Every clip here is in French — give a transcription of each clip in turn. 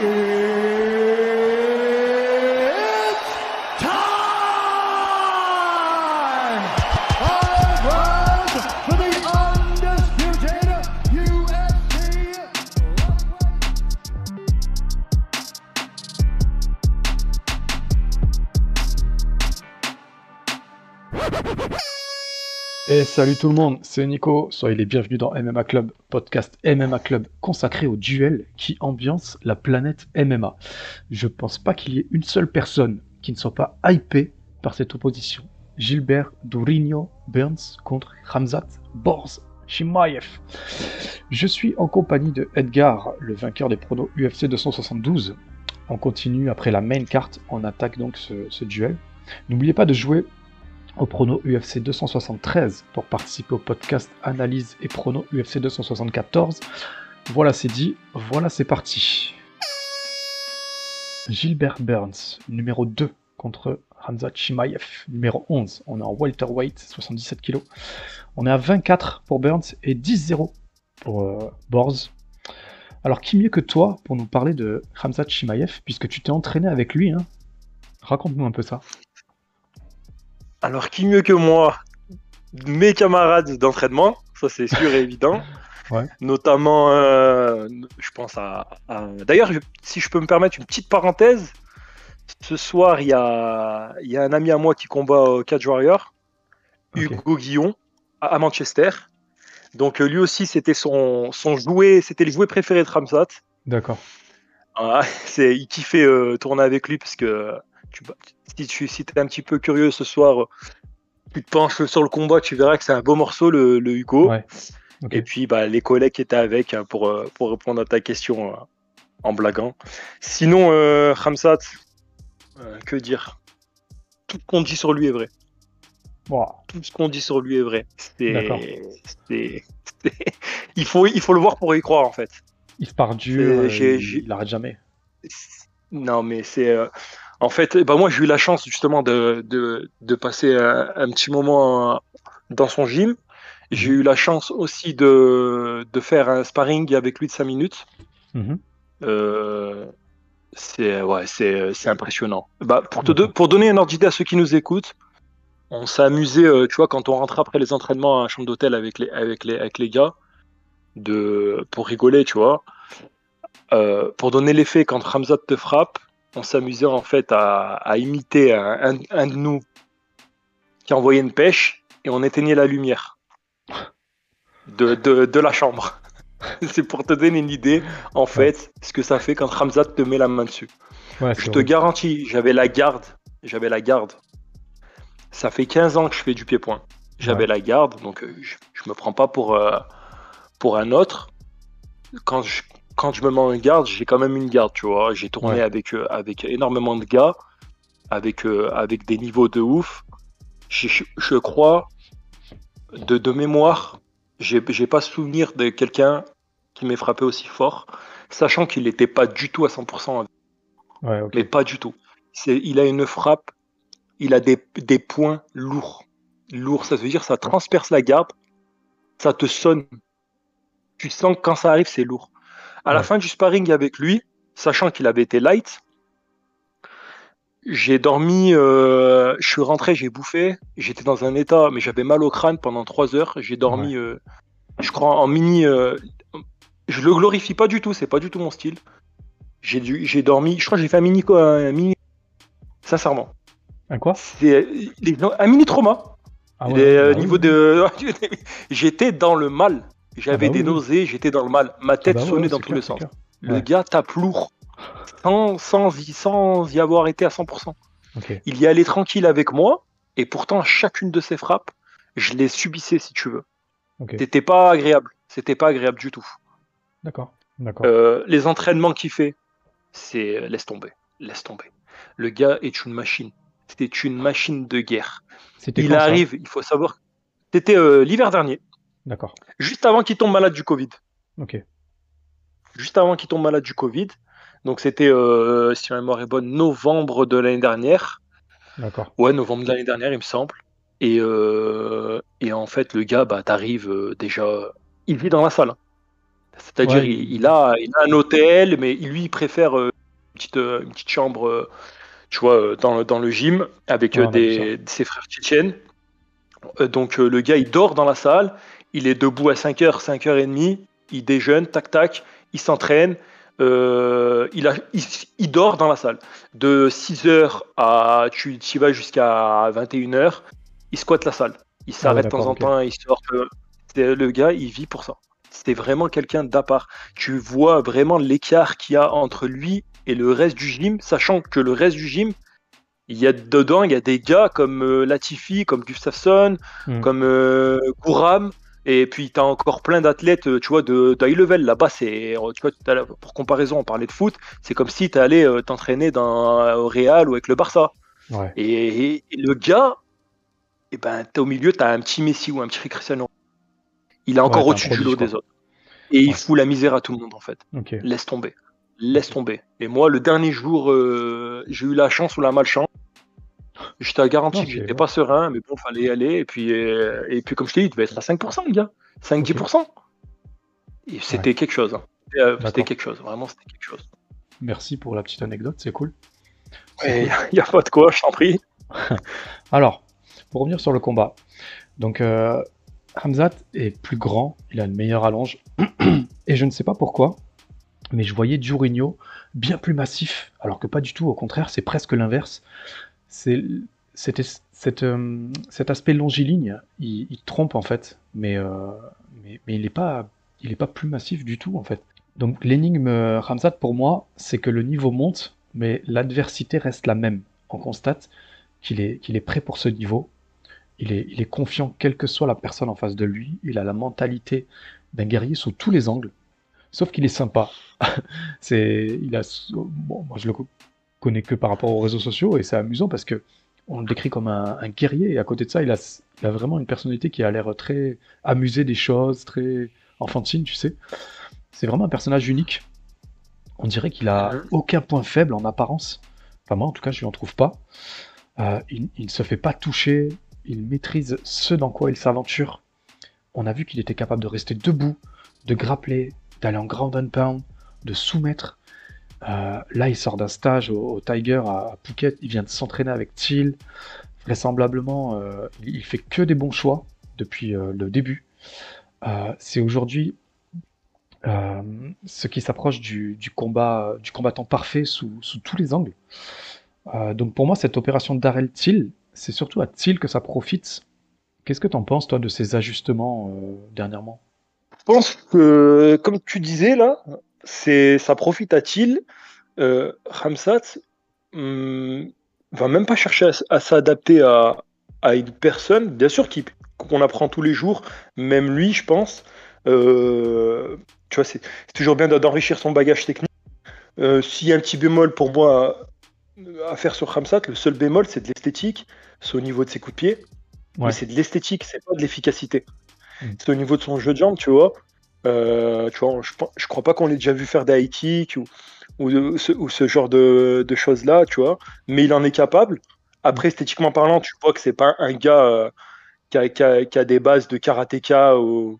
Hey! Salut tout le monde, c'est Nico, soyez les bienvenus dans MMA Club, podcast MMA Club consacré au duel qui ambiance la planète MMA. Je pense pas qu'il y ait une seule personne qui ne soit pas hypée par cette opposition. Gilbert Dourinho Burns contre Ramzat Borz Chimaev. Je suis en compagnie de Edgar, le vainqueur des pronos UFC 272. On continue après la main carte, on attaque donc ce duel. N'oubliez pas de jouer au prono UFC 273 pour participer au podcast Analyse et prono UFC 274. Voilà, c'est dit, voilà, c'est parti. Gilbert Burns, numéro 2 contre Hamza Chimaev, numéro 11. On est en welterweight, 77 kg. On est à 24 pour Burns et 10-0 pour euh, Borz. Alors, qui mieux que toi pour nous parler de Hamza Chimaev, puisque tu t'es entraîné avec lui hein? Raconte-nous un peu ça. Alors, qui mieux que moi Mes camarades d'entraînement, ça c'est sûr et évident. Ouais. Notamment, euh, je pense à. à- D'ailleurs, si je peux me permettre une petite parenthèse, ce soir, il y a, il y a un ami à moi qui combat au Cage Warrior. Hugo Guillon, à, Manchester. Donc, euh, lui aussi, c'était son, son jouet, c'était le jouet préféré de Ramsat. D'accord. Ah, il kiffait euh, tourner avec lui parce que tu, si tu si es un petit peu curieux ce soir, euh, tu te penches sur le combat, tu verras que c'est un beau morceau, le, le Hugo. Ouais. Et puis bah, les collègues qui étaient avec hein, pour, euh, pour répondre à ta question euh, en blaguant. Sinon, euh, Ramsat, euh, que dire? Tout ce qu'on dit sur lui est vrai. Wow. Tout ce qu'on dit sur lui est vrai. C'est, il, faut, il faut le voir pour y croire en fait. Il part dur, euh, il, j'ai- il arrête jamais. Non, mais c'est. En fait, bah moi, j'ai eu la chance justement de, de, de passer un, un petit moment dans son gym. J'ai eu la chance aussi de, de faire un sparring avec lui de 5 minutes. Mhm. Euh, c'est ouais, c'est impressionnant. Bah, pour, te pour donner un ordre d'idée à ceux qui nous écoutent, on s'est amusé, euh, tu vois, quand on rentre après les entraînements à la chambre d'hôtel avec les, avec, les, avec les gars, de, pour rigoler, tu vois. Euh, pour donner l'effet, quand Ramzat te frappe, on s'amusait en fait à, à imiter un, un- un de nous qui envoyait une pêche et on éteignait la lumière de, de, de la chambre. C'est pour te donner une idée, en fait, ce que ça fait quand Ramzat te met la main dessus. Ouais, Je te vrai. garantis, j'avais la garde. J'avais la garde. Ça fait 15 ans que je fais du pied-point. J'avais Ouais. la garde, donc euh, je, je me prends pas pour, euh, pour un autre. Quand je, quand je me mets en garde, j'ai quand même une garde, tu vois. J'ai tourné Ouais. avec, euh, avec énormément de gars, avec, euh, avec des niveaux de ouf. Je, crois, de, de mémoire, j'ai pas souvenir de quelqu'un qui m'ait frappé aussi fort, sachant qu'il n'était pas du tout à 100% Ouais, ok. mais pas du tout. Il a une frappe, il a des, des points lourds. Lourds, ça veut dire ça transperce la garde, ça te sonne. Tu sens que quand ça arrive, c'est lourd. À la fin du sparring avec lui, sachant qu'il avait été light, j'ai dormi, euh, je suis rentré, j'ai bouffé, j'étais dans un état, mais j'avais mal au crâne pendant trois heures. J'ai dormi, euh, je crois, en mini. euh, je le glorifie pas du tout, c'est pas du tout mon style. J'ai dû, j'ai dormi, je crois que j'ai fait un mini, un mini, sincèrement. Un quoi? C'est les- un mini trauma. Ah euh, bah oui. de, j'étais dans le mal. J'avais Ah bah des oui, nausées, j'étais dans le mal. Ma Ah tête bah sonnait ouais, dans tous les sens. Le Ouais. gars tape lourd, sans, sans, y- sans y avoir été à 100%. Ok. Il y allait tranquille avec moi, et pourtant chacune de ses frappes, je les subissais si tu veux. Ok. C'était pas agréable. C'était pas agréable du tout. D'accord. D'accord. Euh, les entraînements qu'il fait, c'est laisse tomber, laisse tomber. Le gars est une machine. C'est une machine de guerre. C'était Il arrive, il faut savoir. C'était euh, l'hiver dernier, D'accord. juste avant qu'il tombe malade du Covid. Ok. Juste avant qu'il tombe malade du Covid. Donc c'était, euh, si ma mémoire est bonne, novembre de l'année dernière. D'accord. Ouais, novembre de l'année dernière, il me semble. Et, euh, et en fait, le gars, bah, t'arrives euh, déjà. Il vit dans la salle. hein. C'est-à-dire, Ouais. il, il a, il a un hôtel, mais lui, il préfère une, petite, une petite chambre, tu vois, dans, le- dans le gym, avec des, ses frères tchétchènes. Donc, le gars, il dort dans la salle, il est debout à 5h, 5h30, il déjeune, tac, tac, il s'entraîne, euh, il, a, il, il dort dans la salle. De 6h à, tu y vas jusqu'à 21h, il squatte la salle. Il s'arrête de temps Ah en temps, il sort. c'est- le gars, il vit pour ça. C'est vraiment quelqu'un d'à part. Tu vois vraiment l'écart qu'il y a entre lui et le reste du gym, sachant que le reste du gym, il y a dedans, il y a des gars comme euh, Latifi, comme Gustafsson, Hmm. comme euh, Gouram, et puis tu as encore plein d'athlètes, euh, tu vois, de, de high level. Là-bas, c'est, euh, tu vois, pour comparaison, on parlait de foot, c'est comme si tu allais euh, t'entraîner dans, au Real ou avec le Barça. Ouais. Et, et- et le gars, eh ben, t'es au milieu, tu as un petit Messi ou un petit Cristiano. Il est encore au-dessus du lot des autres. Et il fout la misère à tout le monde, en fait. Laisse tomber. Laisse tomber. Et moi, le dernier jour, euh, j'ai eu la chance ou la malchance. J'étais à garantie Non, que j'étais pas serein, mais bon, fallait y aller. Et puis, euh, et puis comme je t'ai dit, il devait être à 5%, le gars. 5-10%. Et c'était quelque chose. hein. C'était, euh, quelque chose. Vraiment, c'était quelque chose. Merci pour la petite anecdote, c'est cool. Il n'y a, pas de quoi, je t'en prie. Alors, pour revenir sur le combat. Donc, euh, Hamzat est plus grand, il a une meilleure allonge. Et je ne sais pas pourquoi, mais je voyais Jurinho bien plus massif, alors que pas du tout, au contraire, c'est presque l'inverse. C'est euh, cet aspect longiligne, il, trompe en fait, mais, euh, il n'est pas, pas plus massif du tout en fait. Donc l'énigme euh, Hamzat pour moi, c'est que le niveau monte, mais l'adversité reste la même. On constate qu'il est, est prêt pour ce niveau. Il est, il est confiant, quelle que soit la personne en face de lui. Il a la mentalité d'un guerrier sous tous les angles. Sauf qu'il est sympa. c'est, il a, bon, moi je le co- connais que par rapport aux réseaux sociaux et c'est amusant parce que on le décrit comme un, un guerrier et à côté de ça, il a, il a vraiment une personnalité qui a l'air très amusée des choses, très enfantine, tu sais. C'est vraiment un personnage unique. On dirait qu'il a Mhm. aucun point faible en apparence. Enfin, moi, en tout cas, je lui en trouve pas. Euh, il, il ne se fait pas toucher. Il maîtrise ce dans quoi il s'aventure. On a vu qu'il était capable de rester debout, de grappler, d'aller en ground and pound, de soumettre. Euh, là, il sort d'un stage au, Tiger à, Phuket. Il vient de s'entraîner avec Thiel. Vraisemblablement, euh, il, fait que des bons choix depuis euh, le début. Euh, c'est aujourd'hui ce qui s'approche du, du combat, du combattant parfait sous, sous tous les angles. Donc pour moi, cette opération d'Arel Thiel, c'est surtout à Thiel que ça profite. Qu'est-ce que tu en penses, toi, de ces ajustements dernièrement? Je pense que, comme tu disais là, c'est ça profite à Thiel. Euh, Ramsat hum, va même pas chercher à, s'adapter à, à une personne. Bien sûr qu'il- qu'on apprend tous les jours, même lui, je pense. Euh, tu vois, c'est toujours bien d'enrichir son bagage technique. Euh, S'il y a un petit bémol pour moi à, à faire sur Ramsat, le seul bémol, c'est de l'esthétique. C'est au niveau de ses coups de pied. Ouais. Mais c'est de l'esthétique, c'est pas de l'efficacité. Mm. C'est au niveau de son jeu de jambes, tu vois. Euh, tu vois, je, je crois pas qu'on l'ait déjà vu faire des high ou, ou, ce, ou ce genre de, de choses-là, tu vois. Mais il en est capable. Après, esthétiquement parlant, tu vois que c'est pas un gars euh, qui, a, qui a- qui a des bases de karatéka ou,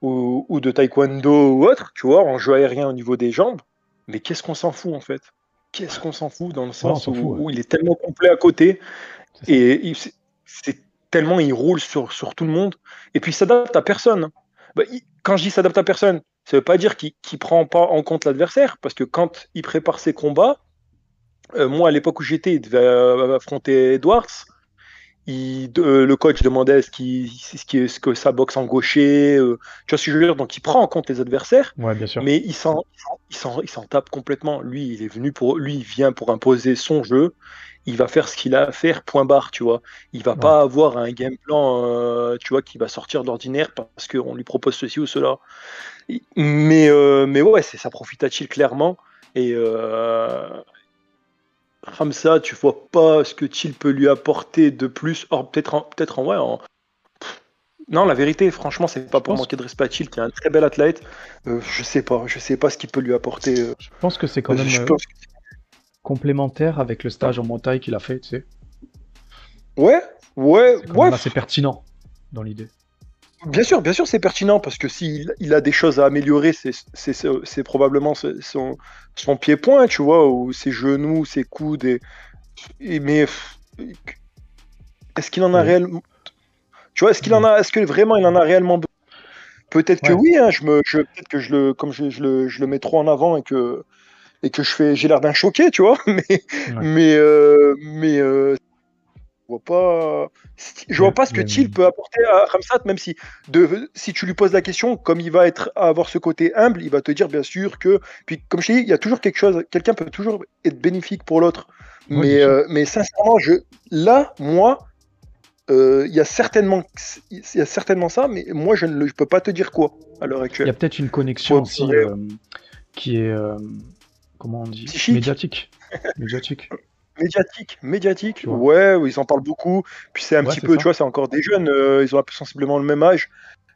ou, ou de taekwondo ou autre, tu vois, en jeu aérien au niveau des jambes. Mais qu'est-ce qu'on s'en fout en fait? Qu'est-ce qu'on s'en fout dans le sens s'en où, fout, ouais. où il est tellement complet à côté et il- c'est c'est tellement il roule sur, sur tout le monde et puis il s'adapte à personne. Bah, il- quand je dis s'adapte à personne, ça veut pas dire qu'il ne prend pas en compte l'adversaire parce que quand il prépare ses combats, euh, moi à l'époque où j'étais, il devait euh, affronter Edwards. Il, euh, le coach demandait ce, qui, ce, qui, ce que ça boxe en gaucher, tu vois ce que je veux dire, donc il prend en compte les adversaires, Ouais, bien sûr. mais il s'en tape complètement. Lui, il est venu pour, lui, il vient pour imposer son jeu. Il va faire ce qu'il a à faire, point barre, tu vois. Il va Ouais. pas avoir un game plan, euh, tu vois, qui va sortir de l'ordinaire parce qu'on lui propose ceci ou cela. Mais, euh, mais ouais, ça profite à Chill clairement? Et euh, Ramsa, tu vois pas ce que Chill peut lui apporter de plus. Or, peut-être en, peut-être en ouais. en-. Non, la vérité, franchement, c'est pas pour manquer de respect à Chill, qui est un très bel athlète. Euh, je sais pas, je sais pas ce qu'il peut lui apporter. euh. Je pense que c'est quand même je complémentaire avec le stage en montagne qu'il a fait, tu sais. Ouais, ouais, C'est ouais. assez pertinent dans l'idée. Bien sûr, bien sûr, c'est pertinent parce que s'il il a des choses à améliorer, c'est c'est- c'est- c'est probablement son, son pied-point, tu vois, ou ses genoux, ses coudes. Et, et- mais est-ce qu'il en a Oui. réellement. Tu vois, est-ce qu'il en a, est-ce que vraiment il en a réellement besoin? Peut-être que oui, hein, je me, je, peut-être que je le, comme je, je le, je le mets trop en avant et que, et que je fais, j'ai l'air d'un choqué, tu vois, mais, mais, euh, mais, euh, je vois pas, je vois pas ce que Thiel peut apporter à Ramsat, même si, de, si tu lui poses la question, comme il va être, avoir ce côté humble, il va te dire bien sûr que, puis comme je t'ai dit, il y a toujours quelque chose, quelqu'un peut toujours être bénéfique pour l'autre, mais, euh, mais sincèrement, je, là, moi, euh, il y a certainement, il y a certainement ça, mais moi, je ne je peux pas te dire quoi à l'heure Il y actuelle. a peut-être une connexion aussi euh, qui est, comment on dit Psychique. Médiatique. Médiatique. Médiatique, médiatique, ouais, ils en parlent beaucoup. Puis c'est un Ouais, petit peu, ça. tu vois, c'est encore des jeunes, euh, ils ont un peu sensiblement le même âge.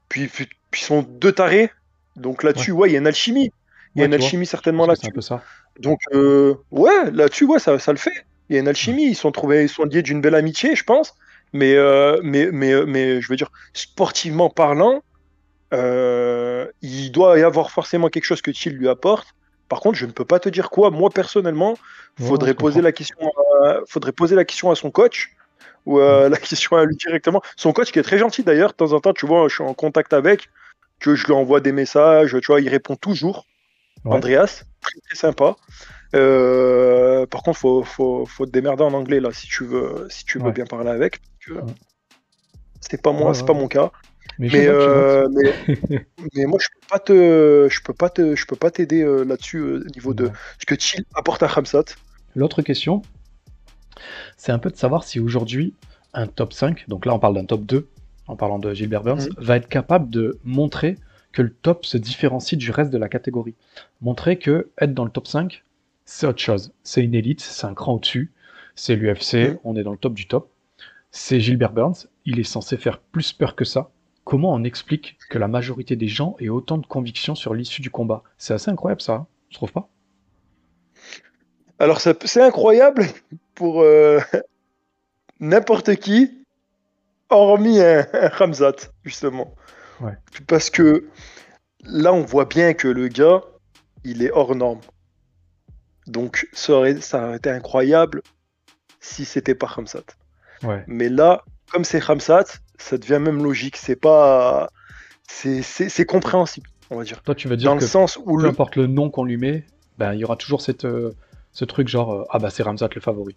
Puis, puis, ils sont deux tarés. Donc là-dessus, ouais, il y a une alchimie. Il y a une vois. alchimie certainement là-dessus. un peu ça. Donc, euh, ouais, là-dessus, ouais, ça, ça le fait. Il y a une alchimie. Ils sont trouvés, ils sont liés d'une belle amitié, je pense. Mais, euh, mais, mais, mais, je veux dire, sportivement parlant, il doit y avoir forcément quelque chose que Thiel lui apporte. Par contre, je ne peux pas te dire quoi. Moi, personnellement, faudrait poser la question, à, faudrait poser la question à son coach ou euh, la question à lui directement. Son coach qui est très gentil d'ailleurs. De temps en temps, tu vois, je suis en contact avec, que je lui envoie des messages. Tu vois, il répond toujours. Ouais. Andreas, très, très sympa. Euh, par contre, faut, faut, faut te démerder en anglais là si tu veux, si tu veux Ouais. bien parler avec. C'est pas moi, c'est pas mon cas. Mais, Mais, euh, mais, mais moi, je peux pas te, je peux pas te, je peux pas t'aider euh, là-dessus euh, au niveau de ce que Chill apporte à Ramsat. L'autre question, c'est un peu de savoir si aujourd'hui un top 5, donc là on parle d'un top 2, en parlant de Gilbert Burns, Mhm. va être capable de montrer que le top se différencie du reste de la catégorie. Montrer que être dans le top 5, c'est autre chose. C'est une élite, c'est un cran au-dessus, c'est l'UFC, Mhm. on est dans le top du top. C'est Gilbert Burns, il est censé faire plus peur que ça. Comment on explique que la majorité des gens aient autant de conviction sur l'issue du combat? C'est assez incroyable ça, hein tu trouves pas? Alors, c'est incroyable pour euh, n'importe qui, hormis un, un Ramzat, justement. Ouais. Parce que là, on voit bien que le gars, il est hors norme. Donc, ça aurait, ça aurait été incroyable si c'était pas. Ouais. Mais là, comme c'est Ramzat, ça devient même logique. C'est pas. C'est compréhensible, on va dire. Toi tu veux dire Dans que le sens où peu le, importe le nom qu'on lui met, ben, il y aura toujours cette, euh, ce truc genre euh, ah bah c'est Ramzat le favori.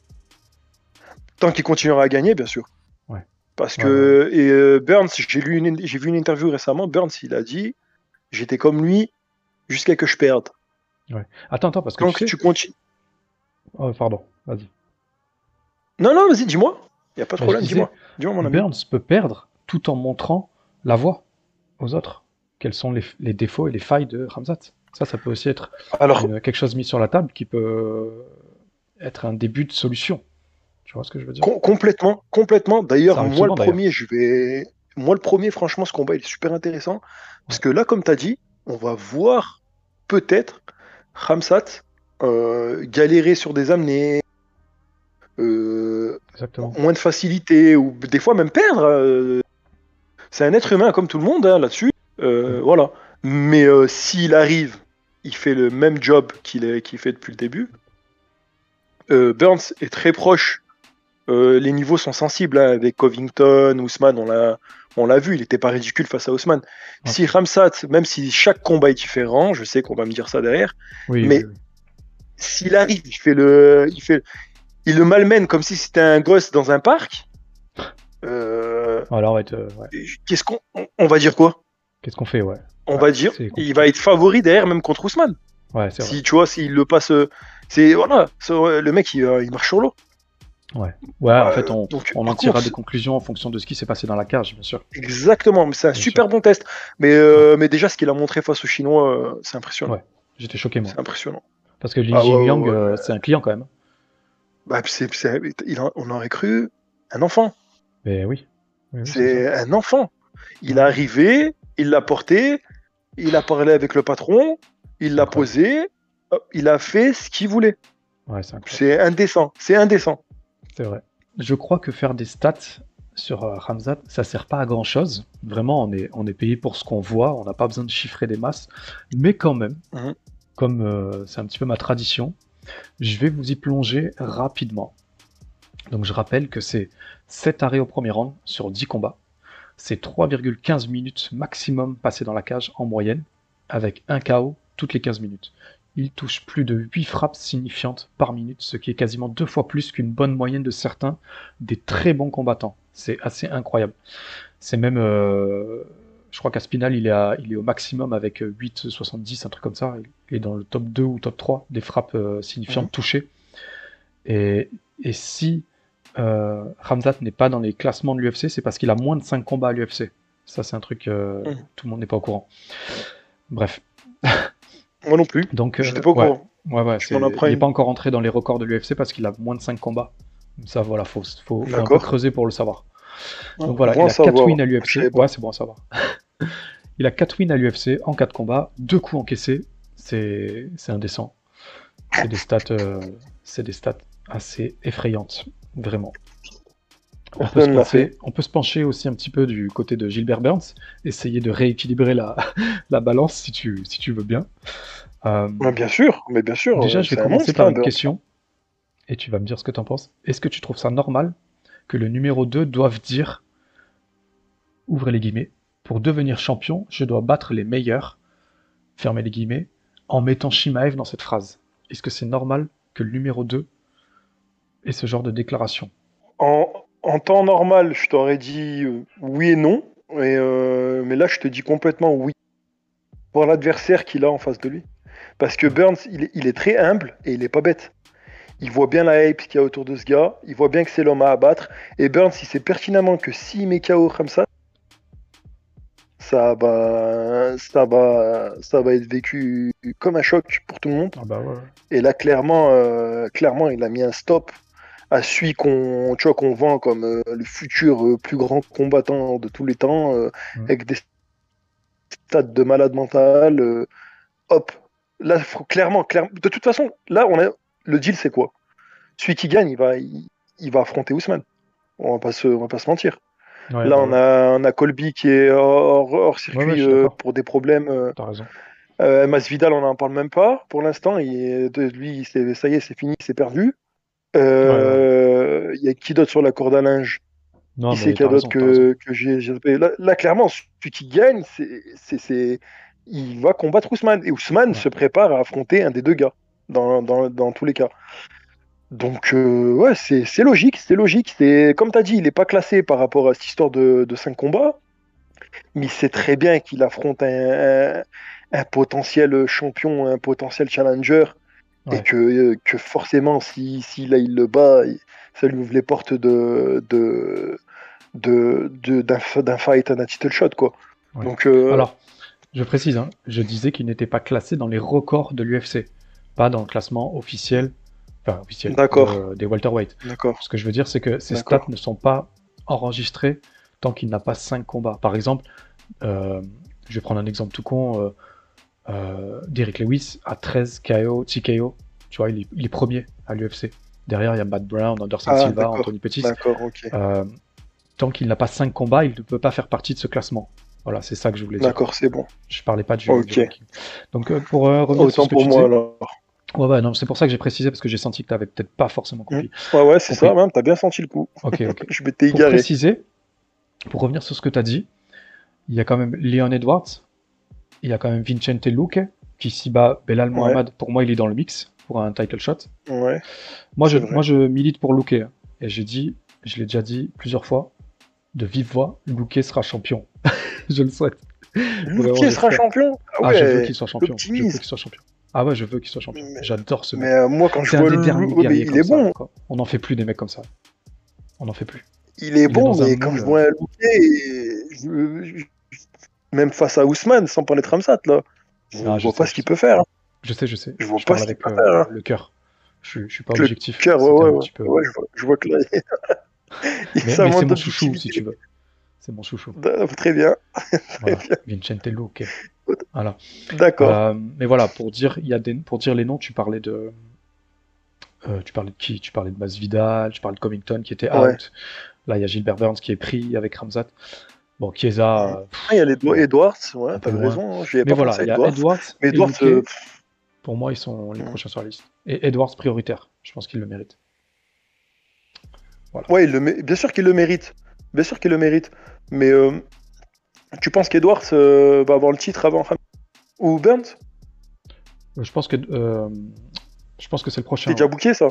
Tant qu'il continuera à gagner, bien sûr. Ouais. Parce Ouais, que et, euh, Burns, j'ai lu une, j'ai vu une interview récemment. Burns, il a dit, j'étais comme lui jusqu'à que je perde. Attends attends parce que Donc tu sais... tu continues. Oh, pardon, vas-y. Non, non, vas-y, dis-moi. Il y a pas de Bah, problème. disais, Dis-moi, dis-moi mon ami. Burns peut perdre tout en montrant la voie aux autres. Quels sont les, les défauts et les failles de Ramzat Ça, ça peut aussi être Alors, une- quelque chose mis sur la table qui peut être un début de solution. Tu vois ce que je veux dire? com- complètement, complètement. D'ailleurs, moi le premier, je vais, moi le premier, franchement, ce combat il est super intéressant parce que là, comme tu as dit, on va voir peut-être Ramsat euh, galérer sur des amenés. Euh, Exactement. moins de facilité ou des fois même perdre. euh, c'est un être humain comme tout le monde hein, là-dessus. Euh. Voilà. Mais euh, s'il arrive, il fait le même job qu'il qu'il fait depuis le début. Burns est très proche. Les niveaux sont sensibles hein, avec Covington, Ousmane, on l'a, on l'a vu, il n'était pas ridicule face à Ousmane. Si Ramsat, même si chaque combat est différent, je sais qu'on va me dire ça derrière, Oui, mais- oui, oui. s'il arrive, il fait le, il fait, il le malmène comme si c'était un gosse dans un parc. Euh, Alors, ouais, ouais. qu'est-ce qu'on, on, on va dire quoi? Qu'est-ce qu'on fait Ouais, On Ouais, va dire, il va être favori derrière même contre Ousmane. ouais c'est vrai. Si tu vois, s'il le passe, euh, c'est voilà, le mec il, euh, il marche sur l'eau. Ouais, ouais en Euh, fait, on, donc, on en tirera des conclusions en fonction de ce qui s'est passé dans la cage, bien sûr. Exactement, mais c'est un Bien super bon test. Mais, euh, mais déjà, ce qu'il a montré face aux Chinois, euh, c'est impressionnant. Ouais. J'étais choqué, moi. C'est impressionnant. Parce que Li Ah, ouais, Jingliang, ouais, ouais. euh, c'est un client quand même. Bah, c'est, c'est- il en- on aurait cru un enfant. Mais oui. Oui, oui, c'est un enfant. Il est arrivé, il l'a porté, il a parlé avec le patron, il l'a posé, hop, il a fait ce qu'il voulait. Ouais, c'est indécent. C'est indécent. C'est vrai. Je crois que faire des stats sur euh, Ramzat, ça sert pas à grand chose. Vraiment, on est, on est payé pour ce qu'on voit, on n'a pas besoin de chiffrer des masses. Mais quand même, Mhm. comme euh, c'est un petit peu ma tradition, je vais vous y plonger rapidement. Donc je rappelle que c'est 7 arrêts au premier round sur 10 combats. C'est 3,15 minutes maximum passées dans la cage en moyenne, avec un KO toutes les 15 minutes. Il touche plus de 8 frappes signifiantes par minute, ce qui est quasiment deux fois plus qu'une bonne moyenne de certains des très bons combattants. C'est assez incroyable. C'est même, euh, je crois qu'Aspinal, il est, à- il est au maximum avec 8,70, un truc comme ça. Il est dans le top 2 ou top 3 des frappes euh, signifiantes Mhm. touchées. Et, et si euh, Ramzat n'est pas dans les classements de l'UFC, c'est parce qu'il a moins de 5 combats à l'UFC. Ça, c'est un truc, euh, Mhm. tout le monde n'est pas au courant. Bref. Moi non plus. Donc, euh, J'étais pas au ouais. courant. Ouais, ouais, il n'est pas encore entré dans les records de l'UFC parce qu'il a moins de 5 combats. Ça, voilà, faut, faut, faut un peu creuser pour le savoir. Donc voilà, bon il a 4 savoir. wins à l'UFC. Ouais, c'est bon à savoir. il a 4 wins à l'UFC en 4 combats, 2 coups encaissés. C'est c'est indécent. C'est des stats, euh, c'est des stats assez effrayantes, vraiment. On peut, se pencher, fait. on peut se pencher aussi un petit peu du côté de Gilbert Burns, essayer de rééquilibrer la, la balance si tu, si tu veux bien. Euh, Mais bien sûr, mais bien sûr. Déjà, je vais commencer par hein, une question, et tu vas me dire ce que tu en penses. Est-ce que tu trouves ça normal que le numéro 2 doive dire, ouvrez les guillemets, pour devenir champion, je dois battre les meilleurs, fermez les guillemets, en mettant Shimaev dans cette phrase Est-ce que c'est normal que le numéro 2 ait ce genre de déclaration? En, temps normal, je t'aurais dit euh, oui et non, euh, mais là, je te dis complètement oui. Pour l'adversaire qu'il a en face de lui. Parce que Burns, il est, très humble et il est pas bête. Il voit bien la hype qu'il y a autour de ce gars, il voit bien que c'est l'homme à abattre, et Burns, il sait pertinemment que s'il met KO comme ça va, ça, va, ça va être vécu comme un choc pour tout le monde. Ah bah ouais. Et là, clairement, euh, clairement, il a mis un stop à celui qu'on qu'on vend comme euh, le futur euh, plus grand combattant de tous les temps, Mm. avec des stades de malade mental. hop, là, faut clairement, clairement, de toute façon, là, on a le deal, c'est quoi? Celui qui gagne, il va, il, il va affronter Ousmane. On va pas se, on va pas se mentir. Ouais, là, bah on a, on a Colby qui est hors, hors circuit Ouais, euh, pour des problèmes. euh, T'as raison. euh, Masvidal, on n'en parle même pas. Pour l'instant, il- lui, c'est- ça y est, c'est fini, c'est perdu. Euh, Il y a qui d'autre sur la corde à linge? Non, Qui c'est qu'il y a d'autre que, que là, là, clairement, celui qui gagne, c'est, c'est, c'est- il va combattre Ousmane. Et Ousmane se prépare à affronter un des deux gars, dans, dans, dans tous les cas. Donc, euh, ouais, c'est c'est logique, c'est logique. C'est Comme tu as dit, il n'est pas classé par rapport à cette histoire de, de 5 combats, mais il sait très bien qu'il affronte un, un, un potentiel champion, un potentiel challenger, Ouais. et que, euh, que forcément, si, si là il le bat, ça lui ouvre les portes de, de, de, de- d'un, d'un fight, d'un title shot, quoi. Ouais. Donc, euh, Alors, je précise, hein, je disais qu'il n'était pas classé dans les records de l'UFC, pas dans le classement officiel, enfin officiel, D'accord. euh, des welterweight. d'accord. Ce que je veux dire, c'est que ces stats ne sont pas enregistrés tant qu'il n'a pas 5 combats. Par exemple, euh, je vais prendre un exemple tout con, euh, euh, Derrick Lewis a 13 KO, TKO, tu vois, il est, il est premier à l'UFC. Derrière, il y a Matt Brown, Anderson Ah, Silva. Anthony Pettis. D'accord, ok. Euh, tant qu'il n'a pas 5 combats, il ne peut pas faire partie de ce classement. Voilà, c'est ça que je voulais dire. D'accord, c'est bon. Je parlais pas du, ranking. Donc, pour revenir sur Autant ce que pour tu moi, disais, alors. Ouais, ouais, non, c'est pour ça que j'ai précisé parce que j'ai senti que tu n'avais peut-être pas forcément compris. Ouais, ouais, c'est ça, même, t'as bien senti le coup. Ok, ok. Je m'étais Pour égaré. préciser, pour revenir sur ce que tu as dit, il y a quand même Leon Edwards, il y a quand même Vincente Luque qui s'y bat Belal Ouais. Mohamed. Pour moi, il est dans le mix pour un title shot. Ouais. Moi, je, vrai. moi, je milite pour Luque. Et j'ai dit, je l'ai déjà dit plusieurs fois, de vive voix, Luque sera champion. je le souhaite. Qui sera champion? Ah Ah, je veux ouais. qu'il soit champion. Je veux qu'il soit champion. Ah ouais, je veux qu'il soit champion. Mais- J'adore ce mec. Mais euh, moi, quand je vois le il est ça, bon. quoi. On n'en fait plus des mecs comme ça. On n'en fait plus. Il est est bon, un mais quand je vois Luque, je- je- même face à Ousmane, sans parler de Ramsat, là, je Ah, vois je pas ce qu'il peut faire. Je sais, je sais. Je vois je pas parle ce avec euh, hein. le cœur. Je, je suis pas Le objectif. Cœur, ouais, peu- je, vois, je vois que là, il Mais, c'est mon chouchou, si tu veux. C'est mon chouchou. D- Très bien, Voilà. Vincente Luque. Voilà. d'accord. Euh, mais voilà, pour dire, il y a des, pour dire les noms, tu parlais de Euh, tu parlais de qui? Tu parlais de Masvidal, tu parlais de Covington qui était Ouais. out. Là, il y a Gilbert Burns qui est pris avec Ramzat. Bon, Chiesa. Ah, il y a les Edwards, ouais, t'as raison, hein, Mais pas voilà, il y a Edwards. Edwards. Mais euh, Pour moi, ils sont les Ouais. prochains sur la liste. Et Edwards prioritaire. Je pense qu'il le mérite. Ouais, il le mé- bien sûr qu'il le mérite. Bien sûr qu'il le mérite. Mais euh, tu penses qu'Edwards euh, va avoir le titre avant ou Burns Euh, Je pense que euh, je pense que c'est le prochain. C'est déjà booké ça?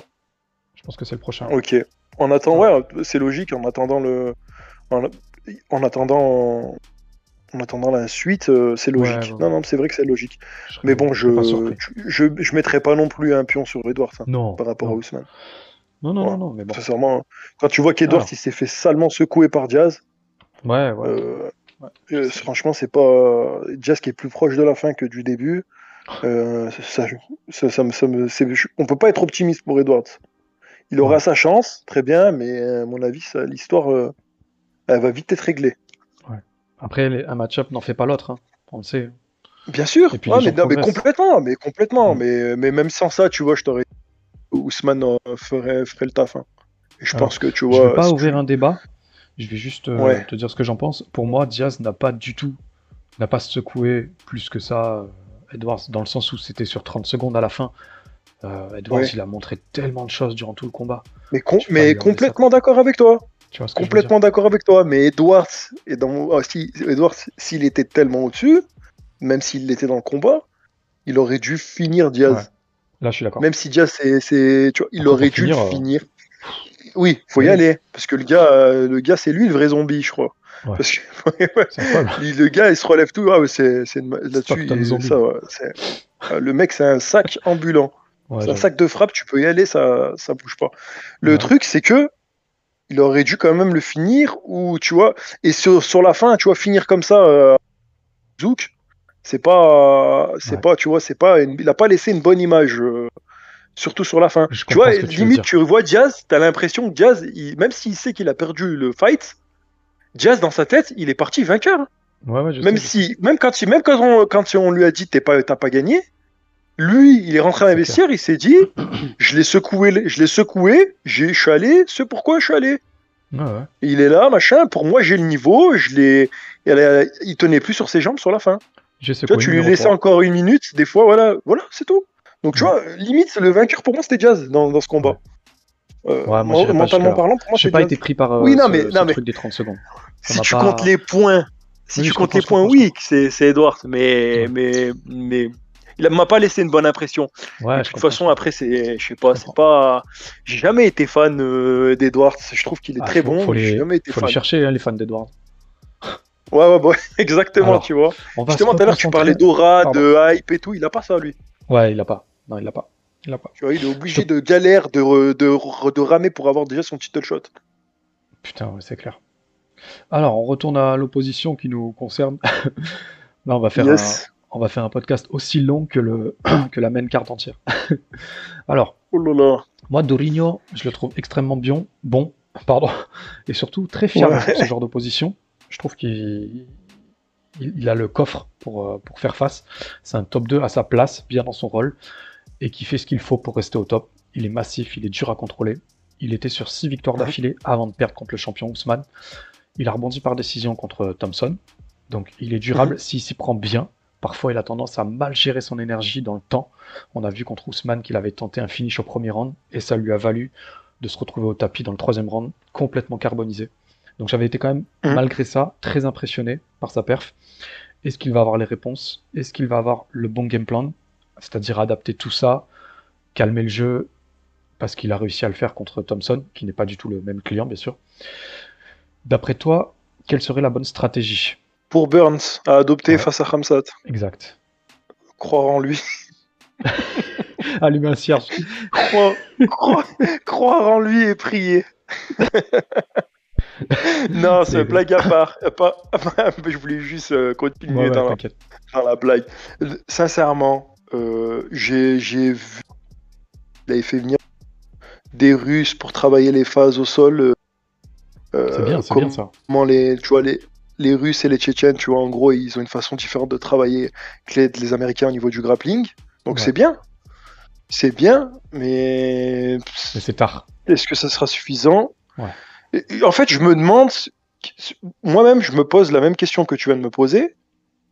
Je pense que c'est le prochain. Ok. En attendant, ouais, c'est logique. En attendant le, en, en attendant, en attendant la suite, c'est logique. Ouais, ouais. Non, non, c'est vrai que c'est logique. Je Mais bon, je, je, je mettrais pas non plus un pion sur Edwards hein, Non. par rapport non. à Ousmane. Non, non, Ouais. non, non, mais bon. Sincèrement, quand tu vois qu'Edwards il s'est fait salement secouer par Diaz, Ouais, ouais. euh, Ouais. euh, franchement, c'est pas Diaz qui est plus proche de la fin que du début. Euh, ça, ça, ça me- ça me- c'est- je- on peut pas être optimiste pour Edwards. Il aura Ouais. sa chance, très bien, mais à mon avis, l'histoire, euh, elle va vite être réglée. Après, les- un match-up n'en fait pas l'autre. hein. On le sait. Bien sûr, puis Ouais, les mais, non, mais complètement, mais complètement, Mm. mais, mais même sans ça, tu vois, je t'aurais Ousmane euh, ferait, ferait le taf. hein. Je Alors, pense que tu Je vois. vais pas ouvrir un débat. Je vais juste euh, Ouais. te dire ce que j'en pense. Pour moi, Diaz n'a pas du tout, n'a pas secoué plus que ça euh, Edwards, dans le sens où c'était sur 30 secondes à la fin. Euh, Edwards, Ouais. il a montré tellement de choses durant tout le combat. Mais, com- complètement d'accord avec toi. Tu vois ce que je veux Complètement d'accord avec toi. Mais Edwards, et dans mon- ah, si, Edwards, s'il était tellement au-dessus, même s'il était dans le combat, il aurait dû finir Diaz. Ouais. Là, je suis d'accord. Même si Diaz, c'est, c'est- tu vois, il aurait dû finir, le euh, finir. Oui, faut y Oui. aller. Parce que le gars, euh, le gars, c'est lui le vrai zombie, je crois. Ouais. Parce que, le gars, il se relève tout. Ah, ouais, c'est, là-dessus, ouais, ah, le mec, c'est un sac ambulant. C'est un sac de frappe, tu peux y aller, ça, ça bouge pas. Le truc, c'est que il aurait dû quand même le finir, ou tu vois, et sur, sur la fin, tu vois, finir comme ça, euh, Zouk, c'est pas, c'est Ouais. pas, tu vois, c'est pas, une- il a pas laissé une bonne image, euh, surtout sur la fin. Je tu vois, tu limite, tu revois Diaz, t'as l'impression que Diaz, il- même s'il sait qu'il a perdu le fight, Diaz dans sa tête, il est parti vainqueur. Ouais, ouais, je Même sais, si, même quand, même quand on, quand on lui a dit t'es pas, t'as pas gagné, lui, il est rentré le vestiaire, il s'est dit, je l'ai secoué, je l'ai secoué, j'ai, je suis allé, c'est pourquoi je suis allé. sais. Ouais, ouais. Il est là, machin. Pour moi, j'ai le niveau, je l'ai. Il tenait plus sur ses jambes sur la fin. Tu vois, secoué tu lui laissais 3. encore une minute, des fois, voilà, voilà, c'est tout. Donc tu Ouais. vois, limite, le vainqueur pour moi, c'était Jazz dans, dans ce combat. Euh, moi, j'irais pas mentalement jusque-là. parlant, pour moi, J'ai pas Jazz. été pris par euh, Oui, non, ce, mais- ce non, mais- truc des 30 secondes. Ça Si tu pas- comptes les points, si Oui, tu comptes les points, oui, c'est Edwards, mais Ouais. mais mais il m'a pas laissé une bonne impression. Ouais, de toute comprends. façon, après, c'est, je sais pas, c'est pas. J'ai jamais été fan euh, d'Edwards. Je trouve qu'il est Ah, très faut- bon. faut mais J'ai les- jamais été faut fan. les chercher, hein, les fans d'Edward. Ouais, ouais, ouais, exactement, Alors, tu vois. Justement, tout à l'heure, tu parlais d'aura, de hype et tout. Il a pas ça, lui. Ouais, il a pas. Non, il l'a pas. Il l'a pas. Tu vois, il est obligé de galère, de, re- de, re- de ramer pour avoir déjà son title shot. Putain, ouais, c'est clair. Alors, on retourne à l'opposition qui nous concerne. Là, on va faire Yes. un, on va faire un podcast aussi long que le que la main carte entière. Alors, Oh là là. moi, Dorigno, je le trouve extrêmement bien, bon, pardon, et surtout très Ouais. pour ce genre d'opposition. Je trouve qu'il il, il a le coffre pour, euh, pour faire face. C'est un top 2 à sa place, bien dans son rôle, et qui fait ce qu'il faut pour rester au top. Il est massif, il est dur à contrôler. Il était sur 6 victoires d'affilée avant de perdre contre le champion Ousmane. Il a rebondi par décision contre Thompson. Donc il est durable s'il s'y prend bien. Parfois, il a tendance à mal gérer son énergie dans le temps. On a vu contre Ousmane qu'il avait tenté un finish au premier round et ça lui a valu de se retrouver au tapis dans le troisième round, complètement carbonisé. Donc j'avais été quand même, Mhm. malgré ça, très impressionné par sa perf. Est-ce qu'il va avoir les réponses? Est-ce qu'il va avoir le bon game plan? C'est-à-dire adapter tout ça, calmer le jeu, parce qu'il a réussi à le faire contre Thompson, qui n'est pas du tout le même client, bien sûr. D'après toi, quelle serait la bonne stratégie? Pour Burns, à adopter Ouais. face à Hamzat. Exact. Croire en lui. Allumer un cierge. croire, croire- croire en lui et prier. non, c'est blague à part. Euh, Pas, je voulais juste euh, continuer Ouais, ouais, dans, la, dans la blague. Euh, Sincèrement, euh, j'ai vu. Il avait fait venir des Russes pour travailler les phases au sol. euh, C'est bien, c'est bien ça. comment les, tu vois, les, les Russes et les Tchétchènes, tu vois, en gros, ils ont une façon différente de travailler que les, les Américains au niveau du grappling. Donc Ouais. c'est bien. C'est bien, mais mais Mais c'est tard. est-ce que ça sera suffisant? Ouais. En fait, je me demande, moi-même, je me pose la même question que tu viens de me poser.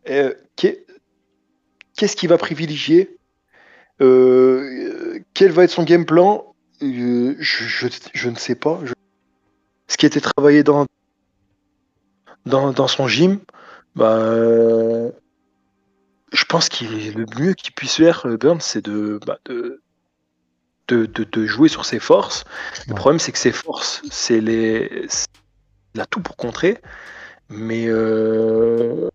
Euh, qu'est- Qu'est-ce qu'il va privilégier Euh, Quel va être son game plan Euh, je, ne sais pas. Ce qui été travaillé dans, son gym, bah, je pense qu'il le mieux qu'il puisse faire, Burns, c'est de, bah, de, de, de- de jouer sur ses forces. Le problème, c'est que ses forces, c'est les. Il a tout pour contrer, mais euh,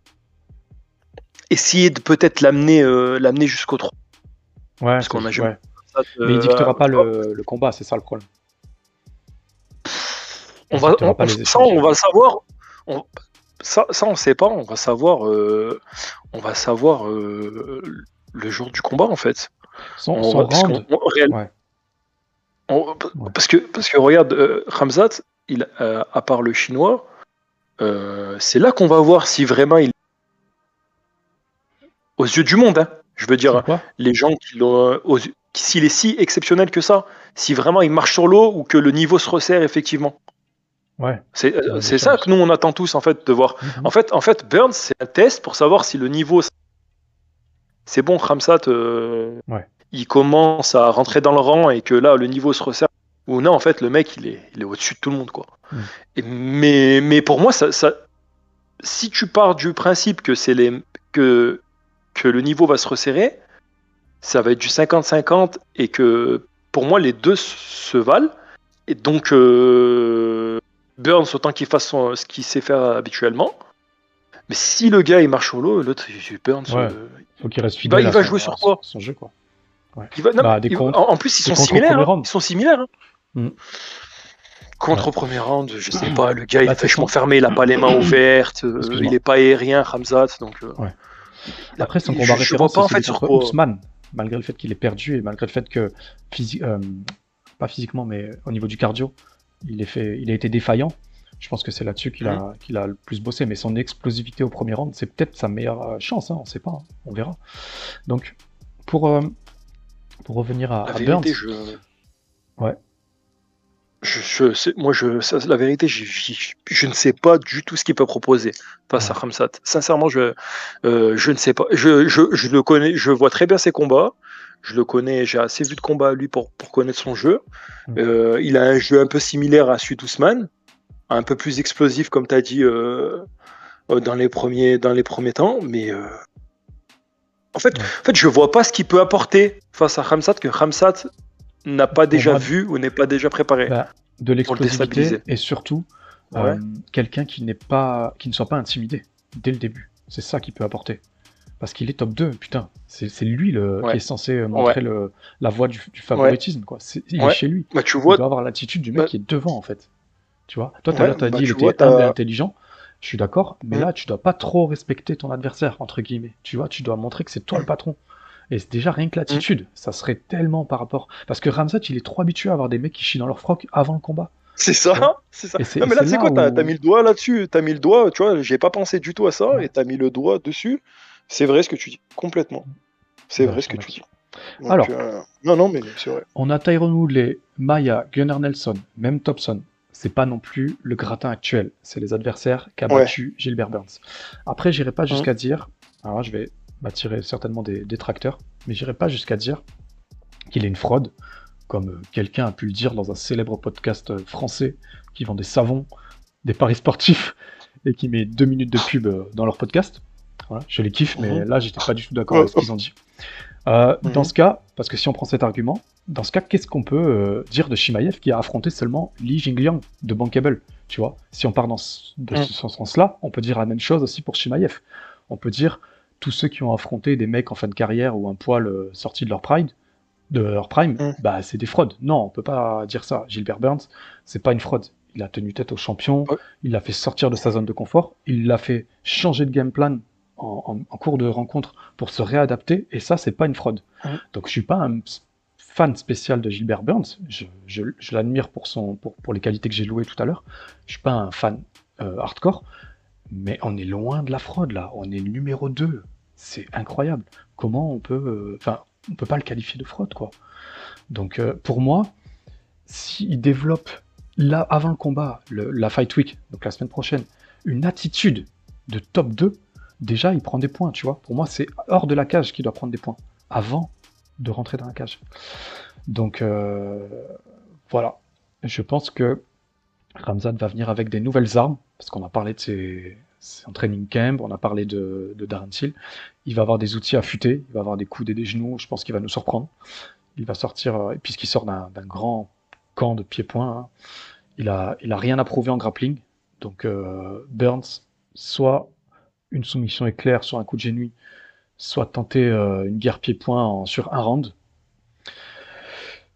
essayer de peut-être l'amener euh, l'amener jusqu'au 3. Ouais, Parce qu'on a jamais- ouais. Mais il dictera pas le, le combat, c'est ça le problème. On va, on- pas les ça, échanges. on va le savoir. On- ça, ça, on sait pas. On va savoir. euh, on va savoir euh, le jour du combat, en fait. Son, On son round, on- réel- Ouais. On-. Parce que parce que regarde, euh, Ramzat, il, euh, à part le chinois, euh, c'est là qu'on va voir si vraiment il aux yeux du monde. hein, je veux dire, les gens qui l'ont euh, s'il est si exceptionnel que ça, si vraiment il marche sur l'eau ou que le niveau se resserre effectivement. Ouais. C'est ça que nous on attend tous en fait de voir. Mhm. En fait, en fait, Burns c'est un test pour savoir si le niveau c'est bon. Ramsat, Ouais. Il commence à rentrer dans le rang et que là le niveau se resserre. Ou non, en fait, le mec il est, il est au-dessus de tout le monde quoi. Mm. Et- mais, mais pour moi, ça, ça- si tu pars du principe que c'est les que que le niveau va se resserrer, ça va être du 50-50 et que pour moi les deux se valent. Et donc euh, Burns autant qu'il fasse son- ce qu'il sait faire habituellement. Mais si le gars il marche sur l'eau, l'autre il- Burns, Ouais. euh, Faut qu'il reste fidèle. il va son- jouer sur quoi? son jeu, quoi. Non, Bah, des en, en plus ils des sont similaires. hein. round. Ils sont similaires. hein. Mm. Contre Ouais. au premier round, je sais pas, le gars il Bah, est vachement fermé, il a pas les mains ouvertes, euh, il est pas aérien, Ramzat, donc. euh, Ouais. Après, son je- combat je vois référence, pas, en fait, sur Ousmane, malgré le fait qu'il est perdu et malgré le fait que, physi- euh, pas physiquement, mais au niveau du cardio, il, est fait, il a été défaillant. Je pense que c'est là-dessus qu'il a, qu'il a le plus bossé. Mais son explosivité au premier round, c'est peut-être sa meilleure chance. Hein, on sait pas, hein, on verra. Donc, pour, euh, pour revenir à, La à vérité, Burns, je. Ouais. Je, je sais- moi, je, ça, la vérité, je, ne sais pas du tout ce qu'il peut proposer face à. Ramsat. Sincèrement, je, euh, je ne sais pas. Je, je, je le connais, je vois très bien ses combats. Je le connais, j'ai assez vu de combats à lui pour, pour connaître son jeu. Mm. Euh, il a un jeu un peu similaire à celui d'Ousmane, un peu plus explosif, comme tu as dit, euh, dans, les premiers, dans les premiers temps. Mais en, fait, Ouais. en fait, je vois pas ce qu'il peut apporter face à Ramsat que Ramsat n'a pas déjà vu ou n'est pas déjà préparé. bah, de l'explosivité et surtout Ouais. euh, quelqu'un qui n'est pas, qui ne soit pas intimidé dès le début. C'est ça qu'il peut apporter. Parce qu'il est top 2, putain. C'est lui le, Ouais. qui est censé euh, montrer le, la voie du, du favoritisme. Quoi. Il est chez lui. Bah, tu Il vois, doit avoir l'attitude du mec bah- qui est devant, en fait. Tu vois Toi, tout à l'heure, tu as bah, dit qu'il était intelligent. Je suis d'accord, mais Mm. là, tu dois pas trop respecter ton adversaire, entre guillemets. Tu vois, tu dois montrer que c'est toi le patron. Et c'est déjà rien que l'attitude, ça serait tellement par rapport. Parce que Ramzat, il est trop habitué à avoir des mecs qui chient dans leur froc avant le combat. c'est ça, c'est ça. Non, mais là, c'est quoi T'as où- t'as mis le doigt là-dessus, t'as mis le doigt, tu vois, j'ai pas pensé du tout à ça, Ouais. et t'as mis le doigt dessus. C'est vrai ce que tu dis, complètement. C'est Ouais, vrai ce que tu dis. Donc, Alors. euh, non, non, mais c'est vrai. On a Tyrone Woodley, Maya, Gunnar Nelson, même Thompson. C'est pas non plus le gratin actuel. C'est les adversaires qu'a Ouais. battu Gilbert Burns. Après, j'irai pas jusqu'à dire. Alors je vais m'attirer certainement des détracteurs, mais j'irai pas jusqu'à dire qu'il est une fraude, comme euh, quelqu'un a pu le dire dans un célèbre podcast euh, français qui vend des savons, des paris sportifs et qui met deux minutes de pub euh, dans leur podcast. Voilà, je les kiffe, mais Mhm. là, j'étais pas du tout d'accord avec ce qu'ils ont dit. Euh, Dans Mhm. ce cas, parce que si on prend cet argument, dans ce cas, qu'est-ce qu'on peut euh, dire de Shimaev qui a affronté seulement Li Jingliang de Bankable Tu vois, si on part dans ce, de Mm. ce sens-là, on peut dire la même chose aussi pour Shimaev. On peut dire tous ceux qui ont affronté des mecs en fin de carrière ou un poil euh, sorti de leur pride, de leur prime, Mm. bah c'est des fraudes. Non, on peut pas dire ça. Gilbert Burns, c'est pas une fraude. Il a tenu tête au champion, il l'a fait sortir de sa zone de confort, il l'a fait changer de game plan en, en- en cours de rencontre pour se réadapter, et ça, c'est pas une fraude. Mhm. Donc je suis pas un fan spécial de Gilbert Burns, je, l'admire pour les qualités que j'ai louées tout à l'heure, je suis pas un fan euh, hardcore, mais on est loin de la fraude là, on est numéro 2, c'est incroyable. Comment on peut... euh, Enfin, on peut pas le qualifier de fraude, quoi. Donc euh, pour moi, s'il développe là, avant le combat, le- la Fight Week, donc la semaine prochaine, une attitude de top 2, déjà il prend des points, tu vois. Pour moi, c'est hors de la cage qu'il doit prendre des points, avant de rentrer dans la cage. Donc euh, voilà, je pense que Ramzan va venir avec des nouvelles armes, parce qu'on a parlé de ses, ses training camp, on a parlé de, de Darren Till. Il va avoir des outils affûtés, il va avoir des coudes et des genoux, je pense qu'il va nous surprendre. Il va sortir, euh, puisqu'il sort d'un grand camp de pied-point, hein, il, a, il a rien à prouver en grappling. Donc euh, Burns, soit une soumission éclair sur un coup de génie, soit tenter euh, une guerre pied-point sur un round.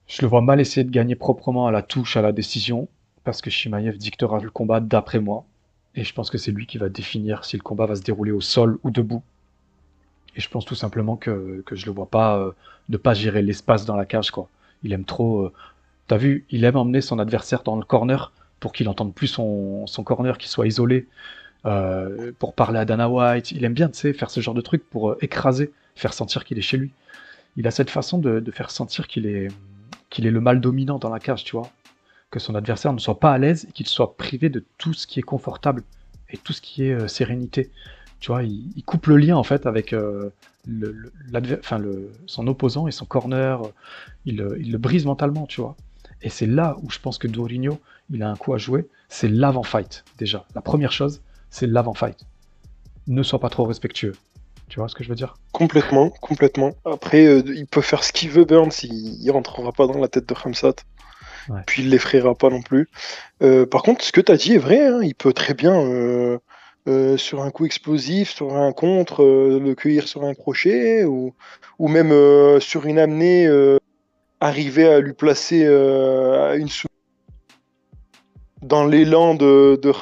Je le vois mal essayer de gagner proprement à la touche, à la décision, parce que Shimaev dictera le combat d'après moi. Et je pense que c'est lui qui va définir si le combat va se dérouler au sol ou debout. Et je pense tout simplement que, que je le vois pas euh, ne pas gérer l'espace dans la cage, quoi. Il aime trop. euh, T'as vu, il aime emmener son adversaire dans le corner pour qu'il entende plus son, son corner, qu'il soit isolé, euh, pour parler à Dana White. Il aime bien, tu sais, faire ce genre de truc pour euh, écraser, faire sentir qu'il est chez lui. Il a cette façon de, faire sentir qu'il est, qu'il est le mal dominant dans la cage, tu vois. Que son adversaire ne soit pas à l'aise et qu'il soit privé de tout ce qui est confortable et tout ce qui est euh, sérénité. Tu vois, il, coupe le lien en fait avec le, le- son opposant et son corner. Il, le brise mentalement, tu vois. Et c'est là où je pense que Dorigno, il a un coup à jouer. C'est l'avant-fight, déjà. La première chose, c'est l'avant-fight. Ne sois pas trop respectueux. Tu vois ce que je veux dire? Complètement, complètement. Après, euh, il peut faire ce qu'il veut, Burns, il, il rentrera pas dans la tête de. Ouais. Puis il l'effraiera pas non plus. Euh, par contre, ce que tu as dit est vrai, hein, il peut très bien, euh, sur un coup explosif, sur un contre, le cueillir sur un crochet, ou, ou même sur une amenée, arriver à lui placer une dans l'élan de, de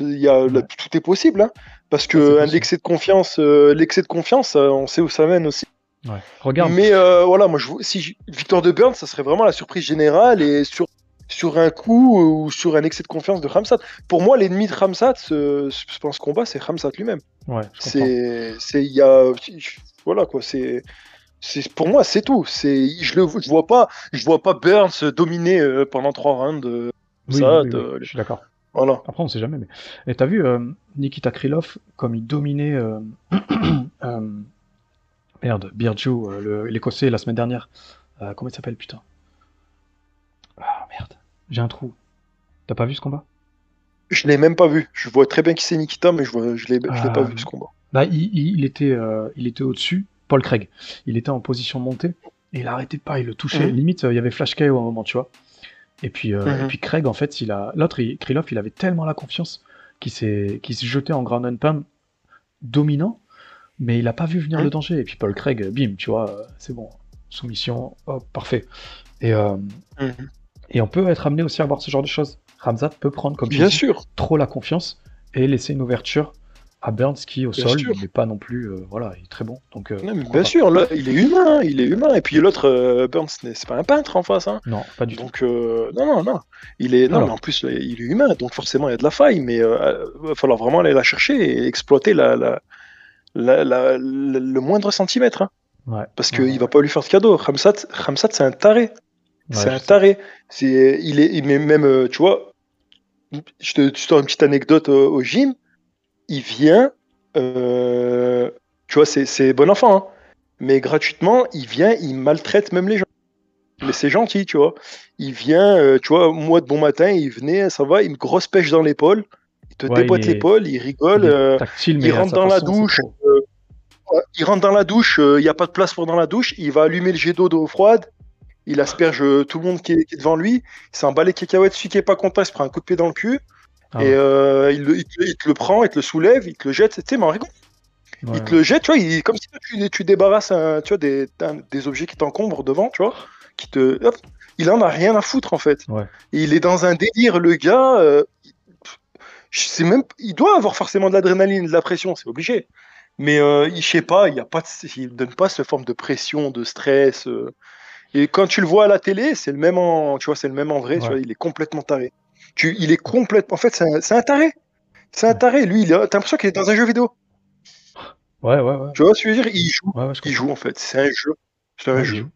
il y a, là, Ouais. tout est possible, hein, parce Ouais, que c'est un possible. excès de confiance, euh, l'excès de confiance, euh, on sait où ça mène aussi. Ouais. Regarde. Mais euh, voilà, moi, je, si victoire de Burns, ça serait vraiment la surprise générale et sur, sur un coup ou sur un excès de confiance de Ramsat. Pour moi, l'ennemi de Ramsat, ce, ce- dans ce combat, c'est Ramsat lui-même. Ouais. C'est, c'est, il y a, voilà quoi, c'est, c'est, pour moi, c'est tout. C'est, je le, je vois pas, je vois pas Burns dominer pendant trois rounds. Oui, ça, oui, oui, de- je suis d'accord. voilà. Après, on sait jamais. Mais... Et t'as vu euh, Nikita Krylov, comme il dominait euh, euh, merde, Birju, euh, le- l'écossais, la semaine dernière. Euh, comment il s'appelle, putain? Ah, merde. J'ai un trou. T'as pas vu ce combat? Je l'ai même pas vu. Je vois très bien qui c'est Nikita, mais je vois, je l'ai, l'ai Ah, pas vu ce combat. Bah, il, il- il était, euh, il était au-dessus, Paul Craig. Il était en position montée et il arrêtait pas, il le touchait. Mhm. Limite, euh, il y avait flash KO à un moment, tu vois. Et puis, euh, Mhm. et puis Craig, en fait, il a l'autre, Krylov, il avait tellement la confiance qu'il s'est, qu'il s'est jeté en ground and pound dominant, mais il a pas vu venir Mhm. le danger. Et puis Paul Craig, bim, tu vois, c'est bon, soumission, hop, parfait. Et, euh, Mhm. et on peut être amené aussi à voir ce genre de choses. Ramzat peut prendre, comme tu Bien dis, sûr. trop la confiance et laisser une ouverture à Burns qui au Bien sol sûr. il n'est pas non plus euh, voilà il est très bon donc euh, Non, mais pourquoi bien pas. sûr, là, il est humain, il est humain. Et puis l'autre, euh, Burns, n'est- c'est pas un peintre en face. Hein. non pas du tout Donc, euh, non, non, non. Il est, non, Alors. mais en plus, il est humain, donc forcément, il y a de la faille, mais il va falloir vraiment aller la chercher et exploiter la, la, la- la- le moindre centimètre. hein. ouais parce qu'il ouais. va pas lui faire de cadeau. Ramsat, Ramsat c'est un taré. c'est Ouais, un taré. C'est, il est, il met même, tu vois, je te, donne une petite anecdote au, au gym. Il vient, euh, tu vois, c'est, bon enfant, hein, mais gratuitement, il vient, il maltraite même les gens. Mais c'est gentil, tu vois. Il vient, euh, tu vois, moi de bon matin, il venait, ça va, une grosse pêche dans l'épaule. Il te Ouais, déboîte il l'épaule, il rigole. Il euh, tactile il rentre dans la douche. trop. il rentre dans la douche, il n'y a pas de place pour dans la douche, il va allumer le jet d'eau d'eau froide, il asperge euh, tout le monde qui est, qui est devant lui, il s'en bat les cacahuètes, celui qui est pas content, il se prend un coup de pied dans le cul, Ah et euh, il, te, il te le prend, il te le soulève, il te le jette, tu sais, mais en rigole, Ouais, il te le jette, tu vois, il, comme si tu, tu débarrasses un- tu vois, des, un- des objets qui t'encombrent devant, tu vois, qui te, hop, il en a rien à foutre en fait. Ouais. Il est dans un délire, le gars, euh, je sais même, il doit avoir forcément de l'adrénaline, de la pression, c'est obligé. Mais euh, il, je sais pas, il y a pas, de, il donne pas cette forme de pression, de stress. euh. Et quand tu le vois à la télé, c'est le même en, tu vois, c'est le même en vrai. Tu Ouais. vois, il est complètement taré. Tu, il est complètement, en fait, c'est un, taré. C'est un taré. Lui, t'as l'impression qu'il est dans un jeu vidéo. ouais ouais ouais Tu vois ce que je veux dire? Il joue, ouais, ouais, je il joue en fait. C'est un jeu. C'est un Ouais, il jeu. joue.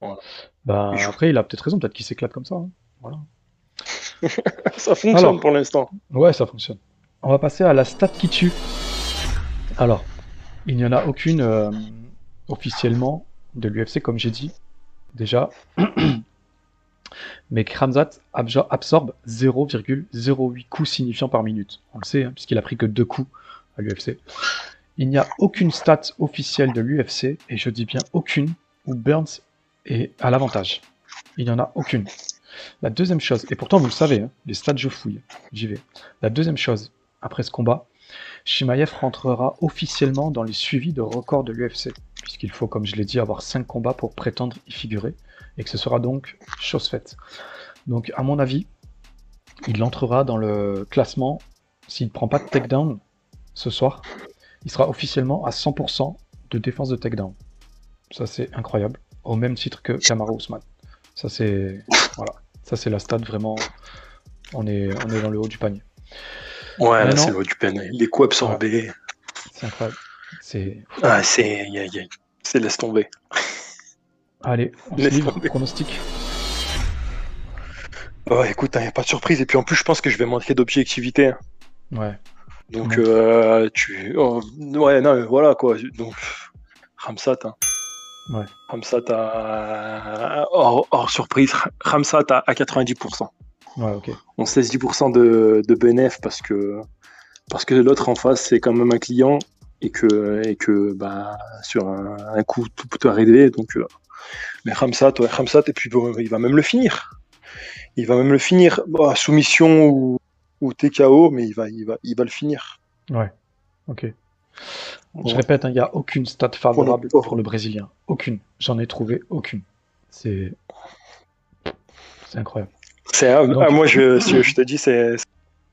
Voilà. bah Il joue. après il a peut-être raison peut-être qu'il s'éclate comme ça hein. Voilà. Ça fonctionne Alors. pour l'instant. Ouais, ça fonctionne. On va passer à la stat qui tue. Alors, il n'y en a aucune euh, officiellement de l'UFC, comme j'ai dit déjà. Mais Kramzat absorbe 0,08 coups signifiants par minute. On le sait, hein, puisqu'il a pris que deux coups à l'UFC. Il n'y a aucune stat officielle de l'UFC, et je dis bien aucune, où Burns est à l'avantage. Il n'y en a aucune. La deuxième chose, et pourtant vous le savez, hein, les stats je fouille, j'y vais. La deuxième chose, après ce combat, Shimaev rentrera officiellement dans les suivis de records de l'UFC, puisqu'il faut, comme je l'ai dit, avoir 5 combats pour prétendre y figurer, et que ce sera donc chose faite. Donc, à mon avis, il entrera dans le classement, s'il ne prend pas de takedown ce soir, il sera officiellement à 100% de défense de takedown. Ça, c'est incroyable, au même titre que Kamara Ousmane. Ça, c'est. Voilà. Ça, c'est la stat vraiment. On est, on est dans le haut du panier. Ouais, là, c'est le haut du peine. Les coups absorbés. C'est incroyable. C'est. Ah, c'est. C'est laisse tomber. Allez, on se Laisse livre. tomber. Pronostic. Ouais, écoute, il n'y a pas de surprise. Et puis en plus, je pense que je vais manquer d'objectivité. hein. Ouais. Donc, euh, tu. oh, ouais, non, voilà quoi. Donc, Ramsat. Hein. Ouais. Ramsat à. Hors, hors surprise, Ramsat à, à 90%. Ouais, ok. On se laisse 10% de, de BNF parce que, parce que l'autre en face, c'est quand même un client et que, et que bah, sur un, un coup, tout peut arriver. Donc, euh, mais Ramsat, ouais, Ramsat, et puis bon, il va même le finir. Il va même le finir. Bah, soumission ou, ou TKO, mais il va, il, va, il va le finir. Ouais. Ok. Je Ouais. répète, hein, il n'y a aucune stat favorable pour le Brésilien. Aucune. J'en ai trouvé aucune. C'est. C'est incroyable. C'est, ah, Donc- ah, moi, je, je te dis, c'est, ça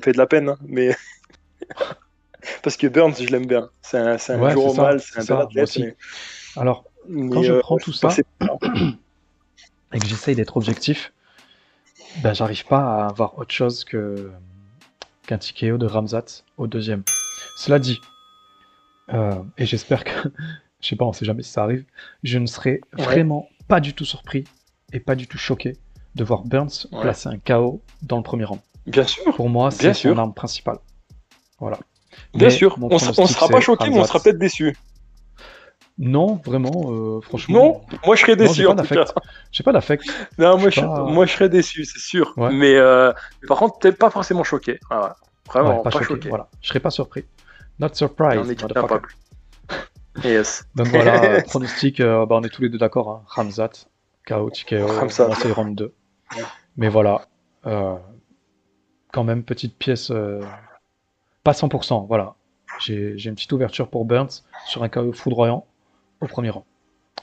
fait de la peine, hein, mais. Parce que Burns, je l'aime bien. C'est un, c'est un Ouais, c'est ça, mal, c'est c'est un ça, athlète. aussi. Mais, Alors, mais, quand je euh, prends tout faut ça et que j'essaye d'être objectif, ben, j'arrive pas à avoir autre chose que qu'un TKO de Ramzat au deuxième. Cela dit, euh, et j'espère que, je sais pas, on sait jamais si ça arrive, je ne serai Ouais. vraiment pas du tout surpris et pas du tout choqué de voir Burns Ouais. placer un KO dans le premier rang. Bien sûr, Pour moi, Bien c'est son sûr. arme principale. Voilà. Bien Mais sûr. On, pronostic, sera pas choqué, mais on sera peut-être déçu. Non, vraiment, euh, franchement. Non, moi je serais déçu j'ai pas d'affect. J'ai pas d'affect. Non, moi Je je, sais pas. moi je serais déçu, c'est sûr. Ouais. Mais, euh, mais par contre, t'es pas forcément choqué. Ah. Vraiment, Ouais, pas, pas, choqué. choqué. Voilà. Je serais pas surpris. Not surprised. on est. Yes. Donc voilà, pronostic, euh, bah, on est tous les deux d'accord. Hein. Ramzat, KO, TKO, c'est round 2. Mais voilà, quand même, petite pièce, pas 100%, voilà. J'ai une petite ouverture pour Burns sur un KO foudroyant au premier rang.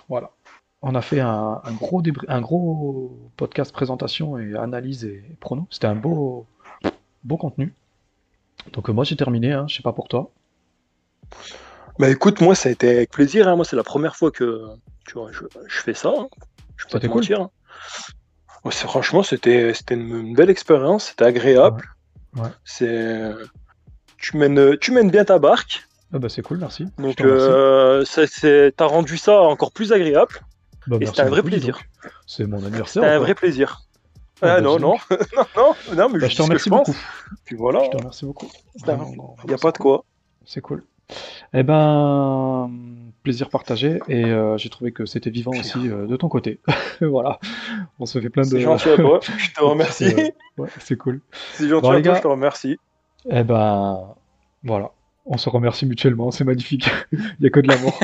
Voilà. On a fait un, un gros, un gros podcast présentation et analyse et prono. C'était un beau, beau contenu. Donc euh, moi j'ai terminé, hein, je sais pas pour toi. Bah écoute, moi ça a été avec plaisir. hein. Moi c'est la première fois que tu vois, je, je fais ça. hein. Je pas te cool. mentir. hein. Ouais, franchement, c'était c'était une, une belle expérience. C'était agréable. Ouais. Ouais. C'est tu mènes tu mènes bien ta barque. Ah bah c'est cool, merci. Donc euh, t'as rendu ça encore plus agréable. Bah, et c'était un vrai beaucoup, plaisir. C'est mon anniversaire. C'était un vrai plaisir. Oh, ah bah, non, non, donc. non, non, non, mais Bah, je te remercie beaucoup. Puis voilà, Je te remercie beaucoup. Il n'y a pas de quoi. C'est cool. Eh ben, plaisir partagé. Et euh, j'ai trouvé que c'était vivant aussi euh, de ton côté. voilà. On se fait plein de. C'est gentil à toi, je te remercie. Euh, ouais, c'est cool. C'est gentil Bon, à toi, gars. je te remercie. Eh ben, voilà. On se remercie mutuellement. C'est magnifique. Il n'y a que de l'amour.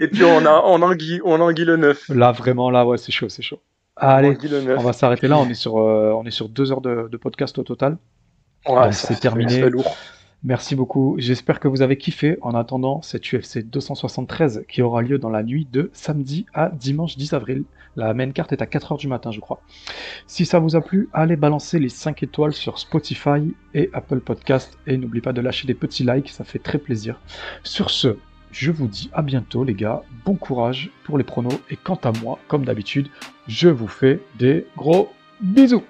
Et puis on a on anguille, on anguille le neuf. là, vraiment, là, ouais, c'est chaud, c'est chaud. Allez, on va s'arrêter là. On est sur, euh, on est sur deux heures de, de podcast au total. Ouais, c'est terminé. lourd. Merci beaucoup. J'espère que vous avez kiffé en attendant cette UFC 273 qui aura lieu dans la nuit de samedi à dimanche 10 avril. La main carte est à 4h du matin, je crois. Si ça vous a plu, allez balancer les 5 étoiles sur Spotify et Apple Podcast et n'oubliez pas de lâcher des petits likes, ça fait très plaisir. Sur ce, je vous dis à bientôt les gars, bon courage pour les pronos et quant à moi, comme d'habitude, je vous fais des gros bisous.